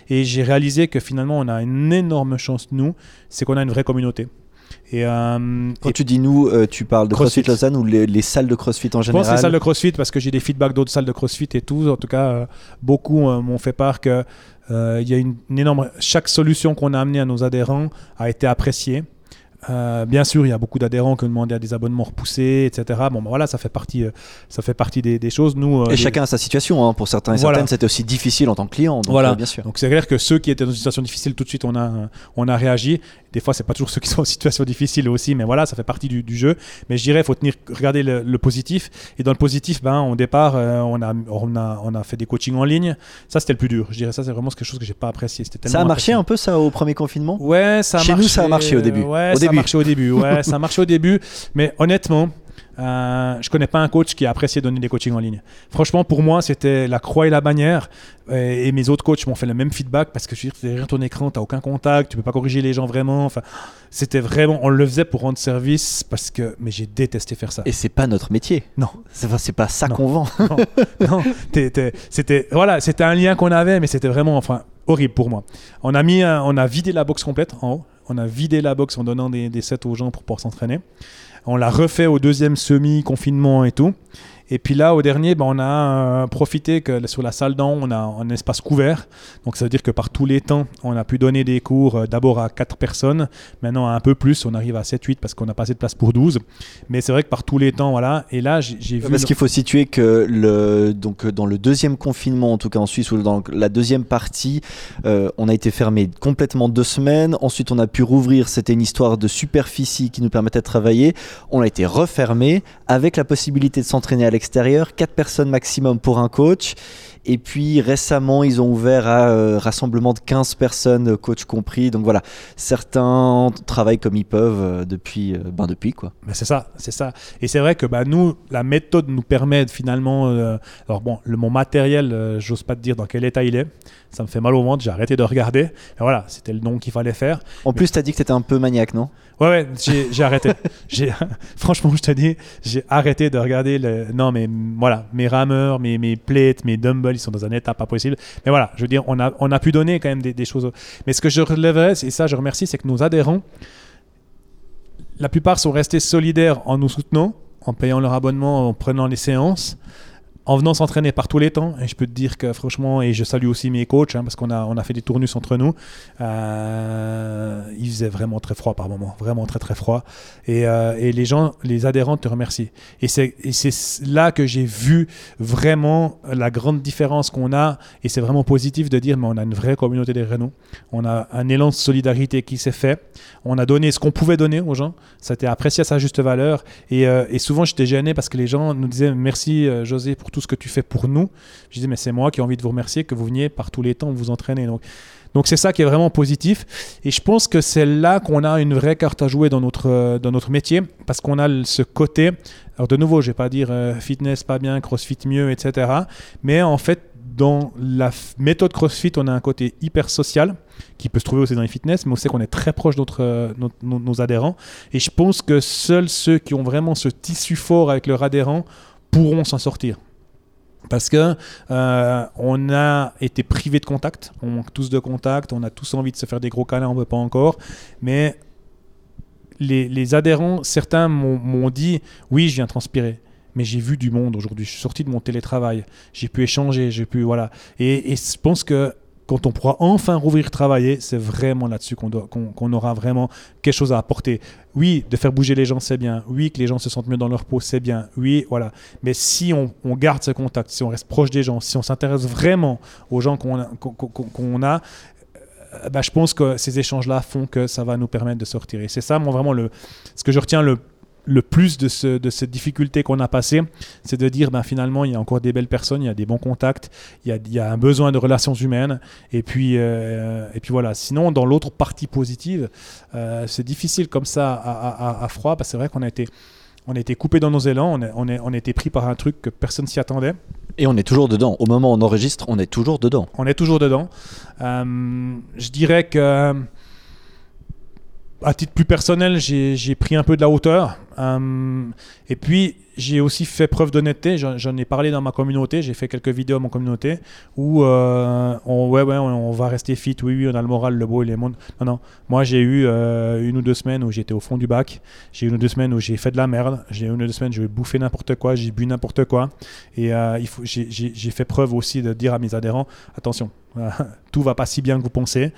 Et j'ai réalisé que finalement, on a une énorme chance, nous, c'est qu'on a une vraie communauté. Et, euh, Quand et tu dis nous, euh, tu parles de CrossFit, CrossFit. Lausanne ou les, les salles de CrossFit en je pense général les salles de CrossFit parce que j'ai des feedbacks d'autres salles de CrossFit et tout. En tout cas, euh, beaucoup m'ont fait part que il y a une, une énorme. Chaque solution qu'on a amenée à nos adhérents a été appréciée. Bien sûr, il y a beaucoup d'adhérents qui ont demandé à des abonnements repoussés, etc. Bon, ben voilà, ça fait partie, ça fait partie des, des choses. Nous, Et les- chacun a sa situation. hein. Pour certains et Voilà. certaines, c'était aussi difficile en tant que client. Donc, Voilà. bien sûr. Donc c'est clair que ceux qui étaient dans une situation difficile, tout de suite on a, on a réagi. Des fois c'est pas toujours ceux qui sont en situation difficile aussi, mais voilà, ça fait partie du, du jeu. Mais je dirais, il faut tenir, regarder le, le positif. Et dans le positif, ben, au départ, euh, on, a, on, a, on a fait des coachings en ligne. Ça c'était le plus dur. Je dirais ça c'est vraiment quelque chose que j'ai pas apprécié. C'était Ça a marché un peu ça au premier confinement? Ouais, ça a Chez nous, marché. ça a marché au début. Ouais, Au ça début. a marché au début. Ouais, ça a marché au début. Mais honnêtement, euh, je connais pas un coach qui a apprécié donner des coachings en ligne. Franchement, pour moi, c'était la croix et la bannière. Et, et mes autres coachs m'ont fait le même feedback parce que je dire, derrière ton écran, tu aucun contact, tu peux pas corriger les gens vraiment. Enfin, c'était vraiment, on le faisait pour rendre service parce que, mais j'ai détesté faire ça. Et c'est pas notre métier. Non. C'est c'est pas ça qu'on vend. non, non, c'était voilà, c'était un lien qu'on avait, mais c'était vraiment enfin horrible pour moi. On a mis, un- on a vidé la box complète en haut. On a vidé la box en donnant des, des sets aux gens pour pouvoir s'entraîner. On l'a refait au deuxième semi-confinement et tout. Et puis là, au dernier, ben, on a euh, profité que sur la salle d'en on a un espace couvert. Donc ça veut dire que par tous les temps, on a pu donner des cours euh, d'abord à 4 personnes, maintenant à un peu plus, on arrive à 7-8 parce qu'on a pas assez de place pour 12. Mais c'est vrai que par tous les temps, voilà. Et là, j'ai vu... Parce qu'il faut situer que le, donc, euh, dans le deuxième confinement, en tout cas en Suisse, ou dans la deuxième partie, euh, on a été fermé complètement deux semaines. Ensuite, on a pu rouvrir. C'était une histoire de superficie qui nous permettait de travailler. On a été refermé avec la possibilité de s'entraîner à l'extérieur. Quatre personnes maximum pour un coach. Et puis récemment, ils ont ouvert à euh, rassemblement de 15 personnes, euh, coach compris. Donc voilà, certains travaillent comme ils peuvent euh, depuis, ben depuis quoi. Mais c'est ça, c'est ça. Et c'est vrai que bah, nous, la méthode nous permet de, finalement. euh, alors bon, le, mon matériel, euh, j'ose pas te dire dans quel état il est. Ça me fait mal au ventre, j'ai arrêté de regarder. Et voilà, c'était le nom qu'il fallait faire. En plus, tu as dit que tu étais un peu maniaque, non? Ouais, ouais, j'ai arrêté. Franchement, je te dis, j'ai arrêté de regarder. Le... Non, mais voilà, mes rameurs, mes, mes plates, mes dumbbells, ils sont dans un état pas possible. Mais voilà, je veux dire, on a, on a pu donner quand même des, des choses. Mais ce que je relèverais, et ça je remercie, c'est que nos adhérents, la plupart sont restés solidaires en nous soutenant, en payant leur abonnement, en prenant les séances en venant s'entraîner par tous les temps, et je peux te dire que franchement, et je salue aussi mes coachs, hein, parce qu'on a, on a fait des tournus entre nous, euh, il faisait vraiment très froid par moments, vraiment très très froid. Et, euh, et les gens, les adhérents te remercient. Et c'est là que j'ai vu vraiment la grande différence qu'on a, et c'est vraiment positif de dire, mais on a une vraie communauté des Renault, on a un élan de solidarité qui s'est fait, on a donné ce qu'on pouvait donner aux gens, ça a été apprécié à sa juste valeur, et, euh, et souvent j'étais gêné parce que les gens nous disaient, merci José pour tout ce que tu fais pour nous. Je disais, mais c'est moi qui ai envie de vous remercier que vous veniez par tous les temps vous entraîner. Donc, c'est ça qui est vraiment positif. Et je pense que c'est là qu'on a une vraie carte à jouer dans notre, dans notre métier, parce qu'on a ce côté. Alors de nouveau, je vais pas dire euh, fitness pas bien, CrossFit mieux, etc. Mais en fait, dans la méthode CrossFit, on a un côté hyper social qui peut se trouver aussi dans les fitness, mais on sait qu'on est très proche de euh, nos adhérents. Et je pense que seuls ceux qui ont vraiment ce tissu fort avec leurs adhérents pourront s'en sortir. Parce que euh, on a été privé de contact, on manque tous de contact, on a tous envie de se faire des gros câlins, on ne peut pas encore. Mais les, adhérents, certains m'ont dit oui, je viens transpirer. Mais j'ai vu du monde aujourd'hui. Je suis sorti de mon télétravail. J'ai pu échanger. J'ai pu voilà. Et, et je pense que quand on pourra enfin rouvrir travailler, c'est vraiment là-dessus qu'on aura vraiment quelque chose à apporter. Oui, de faire bouger les gens, c'est bien. Oui, que les gens se sentent mieux dans leur peau, c'est bien. Oui, voilà. Mais si on, garde ce contact, si on reste proche des gens, si on s'intéresse vraiment aux gens qu'on a, euh, bah, je pense que ces échanges-là font que ça va nous permettre de sortir. Et c'est ça, moi, vraiment, le, ce que je retiens le le plus de, ce, de cette difficulté qu'on a passée, c'est de dire ben, finalement, il y a encore des belles personnes, il y a des bons contacts, il y a, il y a un besoin de relations humaines. Et puis, euh, et puis voilà. Sinon, dans l'autre partie positive, euh, c'est difficile comme ça à, à, froid, parce que c'est vrai qu'on a été. On a été coupé dans nos élans, on, a, on, on a été pris par un truc que personne s'y attendait. Et on est toujours dedans. Au moment où on enregistre, on est toujours dedans. On est toujours dedans. Euh, je dirais que à titre plus personnel, j'ai pris un peu de la hauteur. Euh, et puis, j'ai aussi fait preuve d'honnêteté. J'en ai parlé dans ma communauté. J'ai fait quelques vidéos à ma communauté où euh, on, ouais, ouais, on va rester fit. Oui, oui, on a le moral, le beau et les mondes. Non, non. Moi, j'ai eu euh, une ou deux semaines où j'étais au fond du bac. J'ai eu une ou deux semaines où j'ai fait de la merde. J'ai eu une ou deux semaines où j'ai bouffé n'importe quoi. J'ai bu n'importe quoi. Et j'ai fait preuve aussi de dire à mes adhérents attention, tout va pas si bien que vous pensez.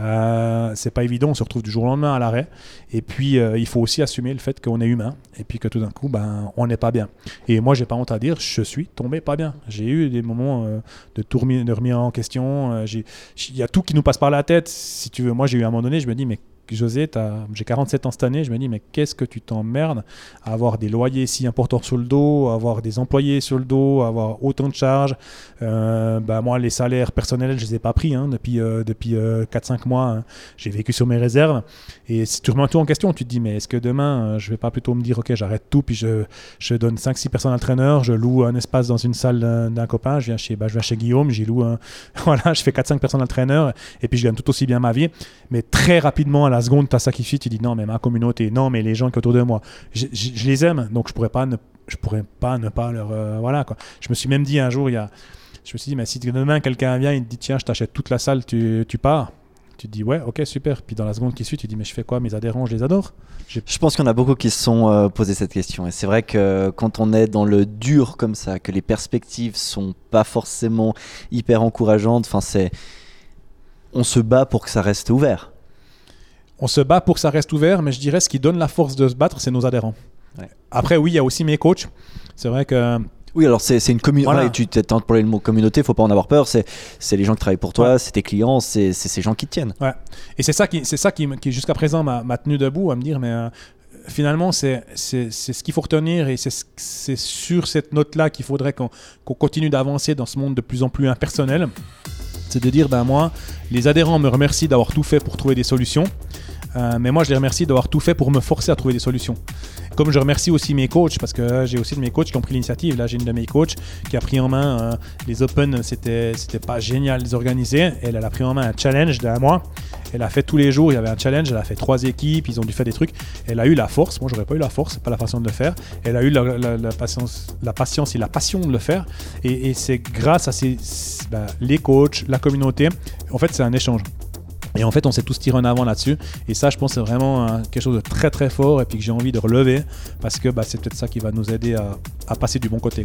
Euh, c'est pas évident, on se retrouve du jour au lendemain à l'arrêt. Et puis, euh, il faut aussi assumer le fait qu'on est humain et puis que tout d'un coup, ben, on n'est pas bien. Et moi, j'ai pas honte à dire, je suis tombé pas bien. J'ai eu des moments euh, de, de remise en question. Il y a tout qui nous passe par la tête. Si tu veux, moi, j'ai eu à un moment donné, je me dis, mais José, j'ai 47 ans cette année, je me dis, mais qu'est-ce que tu t'emmerdes à avoir des loyers si importants sur le dos, à avoir des employés sur le dos, à avoir autant de charges? Euh, bah, moi, les salaires personnels, je ne les ai pas pris hein, depuis, euh, depuis 4-5 euh, mois. Hein. J'ai vécu sur mes réserves. Et si tu remets tout en question, tu te dis, mais est-ce que demain, je ne vais pas plutôt me dire, ok, j'arrête tout, puis je, je donne 5-6 personnes à l'entraîneur, je loue un espace dans une salle d'un copain, je viens chez, bah, je viens chez Guillaume, j'y loue un, voilà, je fais 4-5 personnes à l'entraîneur, et puis je gagne tout aussi bien ma vie. Mais très rapidement, à la seconde, tu as sacrifié, tu dis non, mais ma communauté, non, mais les gens qui sont autour de moi, je, les aime, donc je pourrais pas ne, je pourrais pas ne pas leur. Euh, voilà quoi. Je me suis même dit un jour, il y a, je me suis dit, mais si demain quelqu'un vient, il te dit tiens, je t'achète toute la salle, tu, tu pars. Tu te dis ouais, ok, super. Puis dans la seconde qui suit, tu te dis mais je fais quoi? Mes adhérents, je les adore. Je pense qu'il y en a beaucoup qui se sont euh, posé cette question. Et c'est vrai que quand on est dans le dur comme ça, que les perspectives sont pas forcément hyper encourageantes, enfin c'est, on se bat pour que ça reste ouvert on se bat pour que ça reste ouvert, mais je dirais ce qui donne la force de se battre, c'est nos adhérents. Après, oui, il y a aussi mes coachs. C'est vrai que. Oui, alors c'est une communauté. Tu as parlé le mot communauté, faut pas en avoir peur. C'est les gens qui travaillent pour toi, c'est tes clients, c'est ces gens qui te tiennent. Ouais. Et c'est ça qui, c'est ça qui, qui jusqu'à présent m'a tenu debout à me dire, mais euh, finalement, c'est ce qu'il faut retenir et c'est sur cette note-là qu'il faudrait qu'on continue d'avancer dans ce monde de plus en plus impersonnel. C'est de dire, ben moi, les adhérents me remercient d'avoir tout fait pour trouver des solutions. Euh, mais moi, je les remercie d'avoir tout fait pour me forcer à trouver des solutions. Comme je remercie aussi mes coachs, parce que j'ai aussi de mes coachs qui ont pris l'initiative. Là, j'ai une de mes coachs qui a pris en main euh, les Open. C'était, pas génial de les organiser. Elle, elle a pris en main un challenge d'un mois. Elle a fait tous les jours, il y avait un challenge. Elle a fait trois équipes, ils ont dû faire des trucs. Elle a eu la force. Moi, j'aurais pas eu la force, pas la façon de le faire. Elle a eu la, patience, la patience et la passion de le faire. Et, c'est grâce à ces, ben, les coachs, la communauté. En fait, c'est un échange Et en fait, on s'est tous tiré en avant là-dessus. Et ça, je pense, c'est vraiment euh, quelque chose de très très fort et puis que j'ai envie de relever parce que bah, c'est peut-être ça qui va nous aider à, passer du bon côté.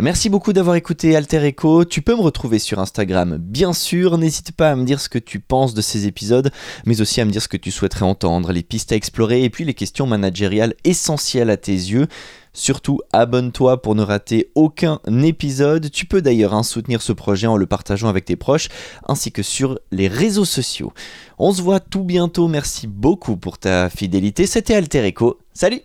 Merci beaucoup d'avoir écouté Alter Echo. Tu peux me retrouver sur Instagram, bien sûr. N'hésite pas à me dire ce que tu penses de ces épisodes, mais aussi à me dire ce que tu souhaiterais entendre, les pistes à explorer et puis les questions managériales essentielles à tes yeux. Surtout, abonne-toi pour ne rater aucun épisode. Tu peux d'ailleurs hein, soutenir ce projet en le partageant avec tes proches, ainsi que sur les réseaux sociaux. On se voit tout bientôt. Merci beaucoup pour ta fidélité. C'était Alter Echo. Salut